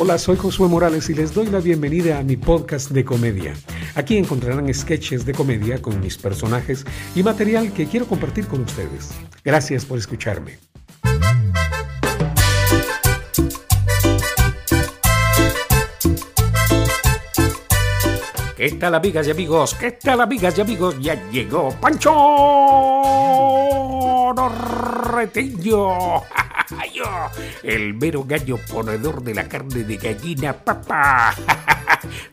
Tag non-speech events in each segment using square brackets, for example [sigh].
Hola, soy Josué Morales y les doy la bienvenida a mi podcast de comedia. Aquí encontrarán sketches de comedia con mis personajes y material que quiero compartir con ustedes. Gracias por escucharme. ¿Qué tal amigas y amigos? ¿Qué tal amigas y amigos? Ya llegó Pancho Norreteño. El mero gallo ponedor de la carne de gallina papá. [laughs]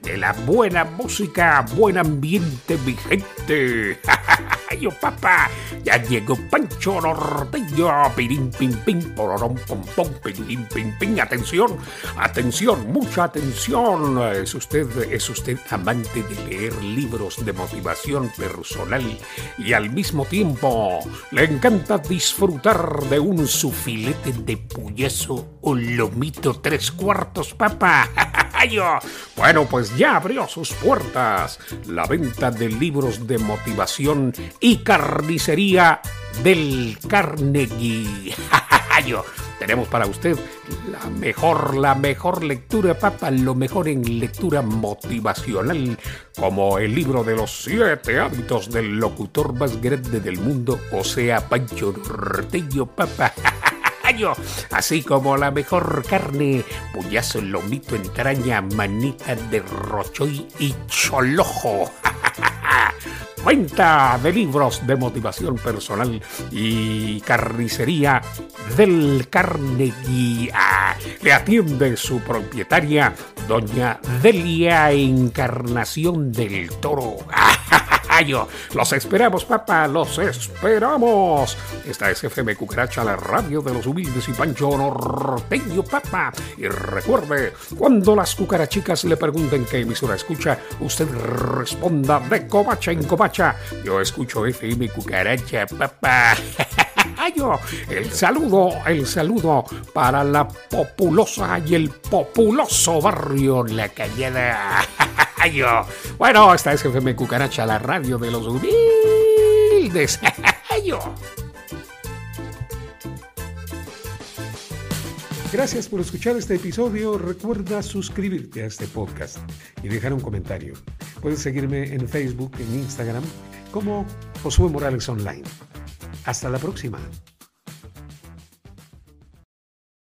De la buena música, buen ambiente, mi gente. [laughs] Yo, papá, ya llegó Pancho Norteño. Pirín, pim, pim, pororón, pom, pom, pirín, pim, pim. Atención, atención, mucha atención. ¿Es usted, es usted amante de leer libros de motivación personal y al mismo tiempo le encanta disfrutar de un sufilete de puyazo o lomito tres cuartos, papá? [laughs] Bueno, pues ya abrió sus puertas la venta de libros de motivación y carnicería del Carnegie. [laughs] Tenemos para usted la mejor, la mejor lectura, papá, lo mejor en lectura motivacional, como el libro de los siete hábitos del locutor más grande del mundo, o sea, Pancho Norteño, papá. [laughs] así como la mejor carne, puyazo, lomito, entraña, manita de rochoy y cholojo. [laughs] Cuenta de libros de motivación personal y carnicería del Carnegie. Le atiende su propietaria, doña Delia Encarnación del Toro. [laughs] Los esperamos, papá, los esperamos. Esta es FM Cucaracha, la radio de los humildes y Pancho Norteño, papá. Y recuerde, cuando las cucarachicas le pregunten qué emisora escucha, usted responda de covacha en covacha. Yo escucho FM Cucaracha, papá. [laughs] El saludo, el saludo para la populosa y el populoso barrio La Cañada. [laughs] Bueno, esta es FM Cucaracha, la radio de los humildes. [laughs] Gracias por escuchar este episodio. Recuerda suscribirte a este podcast y dejar un comentario. Puedes seguirme en Facebook, en Instagram, como Josué Morales Online. Hasta la próxima.